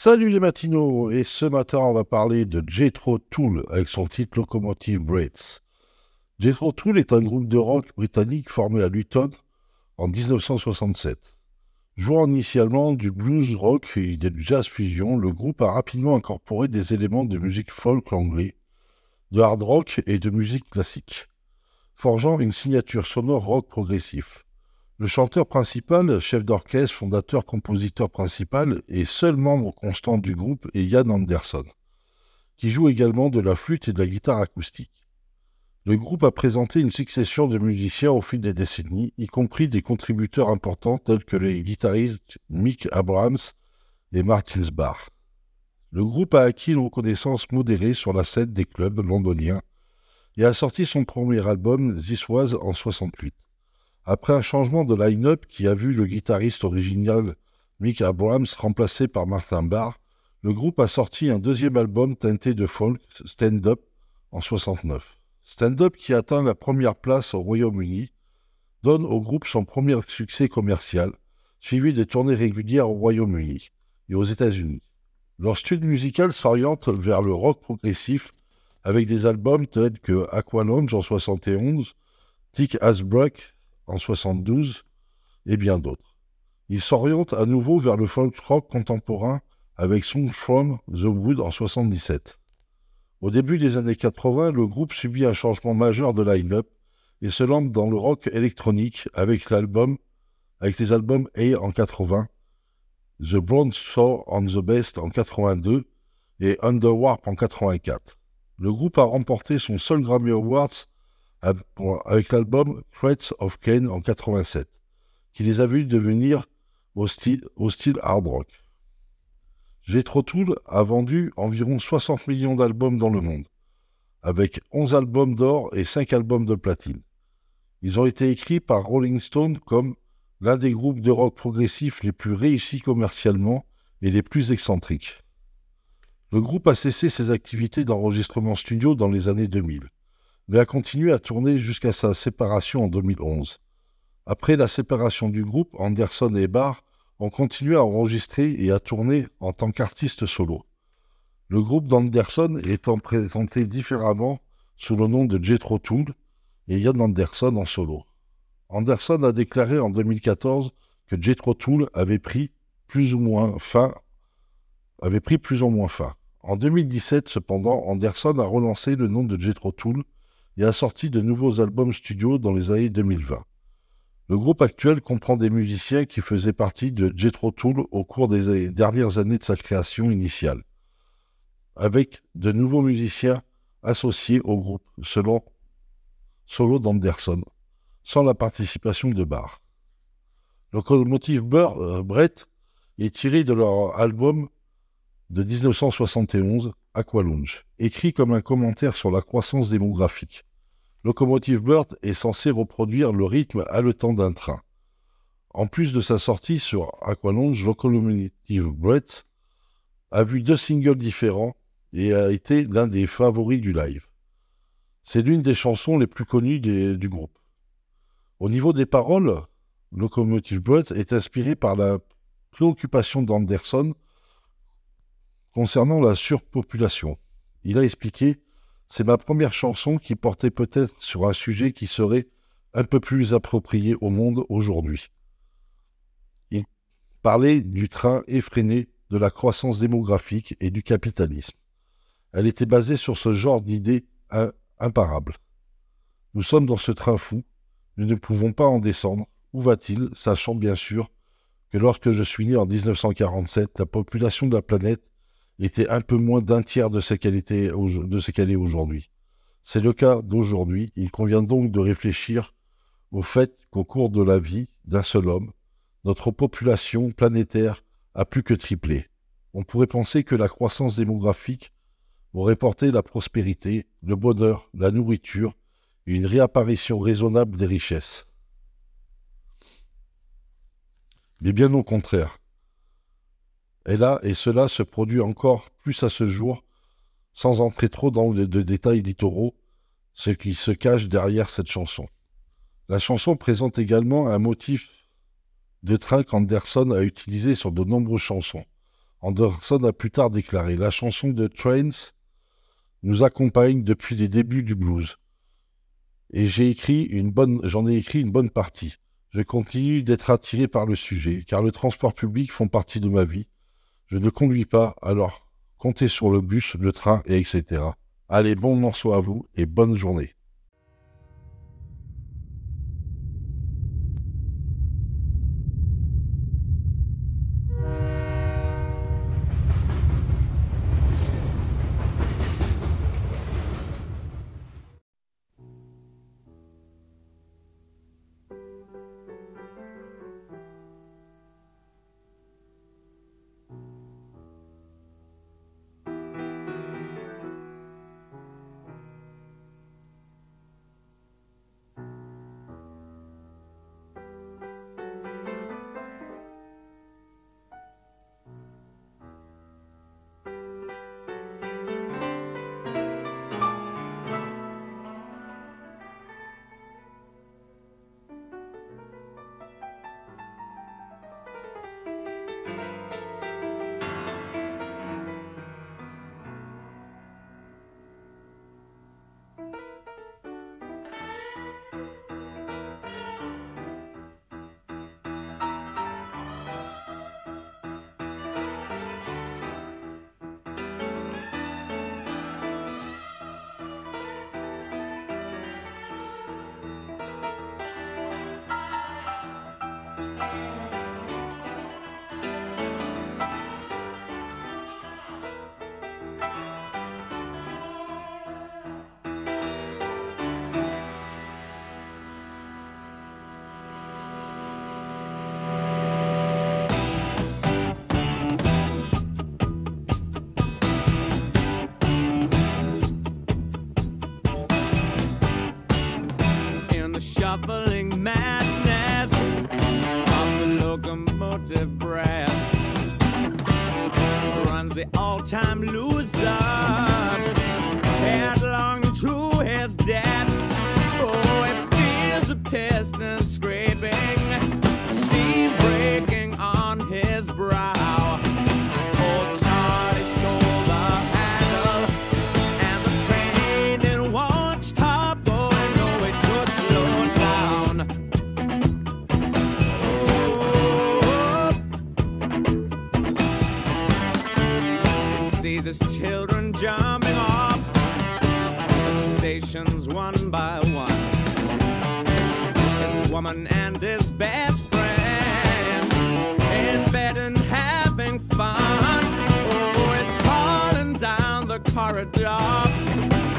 Salut les matinaux Et ce matin, on va parler de Jethro Tull avec son titre Locomotive Breaks. Jethro Tull est un groupe de rock britannique formé à Luton en 1967. Jouant initialement du blues rock et du jazz fusion, le groupe a rapidement incorporé des éléments de musique folk anglais, de hard rock et de musique classique, forgeant une signature sonore rock progressif. Le chanteur principal, chef d'orchestre, fondateur, compositeur principal et seul membre constant du groupe est Ian Anderson, qui joue également de la flûte et de la guitare acoustique. Le groupe a présenté une succession de musiciens au fil des décennies, y compris des contributeurs importants tels que les guitaristes Mick Abrams et Martin Sbar. Le groupe a acquis une reconnaissance modérée sur la scène des clubs londoniens et a sorti son premier album This Was en 68. Après un changement de line-up qui a vu le guitariste original Mick Abrams remplacé par Martin Barr, le groupe a sorti un deuxième album teinté de folk, Stand Up, en 69. Stand Up, qui atteint la première place au Royaume-Uni, donne au groupe son premier succès commercial, suivi de tournées régulières au Royaume-Uni et aux États-Unis. Leur style musical s'oriente vers le rock progressif avec des albums tels que Aqualunge en 71, Tick as Brock en 72 et bien d'autres. Il s'oriente à nouveau vers le folk rock contemporain avec Song from the Wood en 77. Au début des années 80, le groupe subit un changement majeur de line-up et se lance dans le rock électronique avec l'album les albums A en 80, The Bronze Sword on the Best en 82 et Underwarp en 84. Le groupe a remporté son seul Grammy Awards avec l'album Threats of Kane en 87, qui les a vus devenir au style, hard rock. Jethro Tull a vendu environ 60 millions d'albums dans le monde, avec 11 albums d'or et 5 albums de platine. Ils ont été écrits par Rolling Stone comme l'un des groupes de rock progressif les plus réussis commercialement et les plus excentriques. Le groupe a cessé ses activités d'enregistrement studio dans les années 2000 mais a continué à tourner jusqu'à sa séparation en 2011. Après la séparation du groupe, Anderson et Barr ont continué à enregistrer et à tourner en tant qu'artistes solo. Le groupe d'Anderson étant présenté différemment sous le nom de Jethro Tull et Ian Anderson en solo. Anderson a déclaré en 2014 que Jethro Tull avait pris plus ou moins fin avait pris plus ou moins fin. En 2017, cependant, Anderson a relancé le nom de Jethro Tull et a sorti de nouveaux albums studio dans les années 2020. Le groupe actuel comprend des musiciens qui faisaient partie de Jethro Tull au cours des dernières années de sa création initiale, avec de nouveaux musiciens associés au groupe, selon solo d'Anderson, sans la participation de Barr. Le Locomotive euh, Brett est tiré de leur album de 1971, Aqualunge, écrit comme un commentaire sur la croissance démographique. Locomotive Bird est censé reproduire le rythme haletant d'un train. En plus de sa sortie sur Aqualunge, Locomotive Bird a vu deux singles différents et a été l'un des favoris du live. C'est l'une des chansons les plus connues du groupe. Au niveau des paroles, Locomotive Bird est inspiré par la préoccupation d'Anderson concernant la surpopulation. Il a expliqué c'est ma première chanson qui portait peut-être sur un sujet qui serait un peu plus approprié au monde aujourd'hui. Il parlait du train effréné de la croissance démographique et du capitalisme. Elle était basée sur ce genre d'idées imparables. Nous sommes dans ce train fou, nous ne pouvons pas en descendre. Où va-t-il, sachant bien sûr que lorsque je suis né en 1947, la population de la planète était un peu moins d'un tiers de ce qu'elle de ce qu'elle est aujourd'hui. C'est le cas d'aujourd'hui. Il convient donc de réfléchir au fait qu'au cours de la vie d'un seul homme, notre population planétaire a plus que triplé. On pourrait penser que la croissance démographique aurait porté la prospérité, le bonheur, la nourriture et une réapparition raisonnable des richesses. Mais bien au contraire, et là, et cela se produit encore plus à ce jour, sans entrer trop dans les détails littoraux, ce qui se cache derrière cette chanson. La chanson présente également un motif de train qu'Anderson a utilisé sur de nombreuses chansons, Anderson a plus tard déclaré La chanson de Trains nous accompagne depuis les débuts du blues. Et j'ai écrit une bonne, j'en ai écrit une bonne partie. Je continue d'être attiré par le sujet, car le transport public font partie de ma vie. Je ne conduis pas, alors comptez sur le bus, le train, et etc. Allez, bon morceau à vous et bonne journée. shuffling madness. Of the locomotive breath. Runs the all-time loser. Headlong to his death. sees his children jumping off the stations one by one. His woman and his best friend in bed and having fun. Oh, it's calling down the corridor.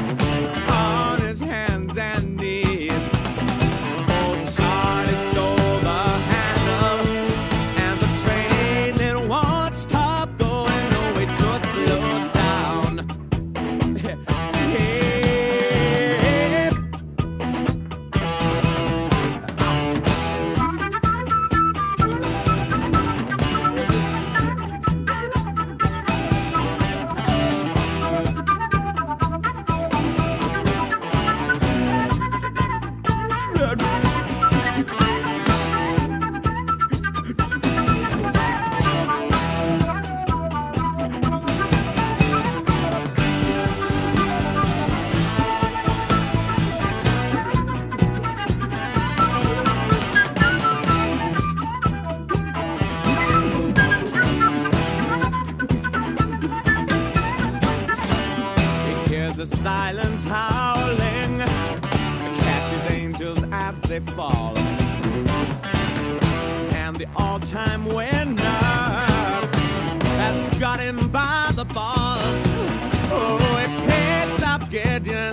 the silence howling catches angels as they fall. And the all-time winner has got him by the balls. Oh, it picks up Gideon.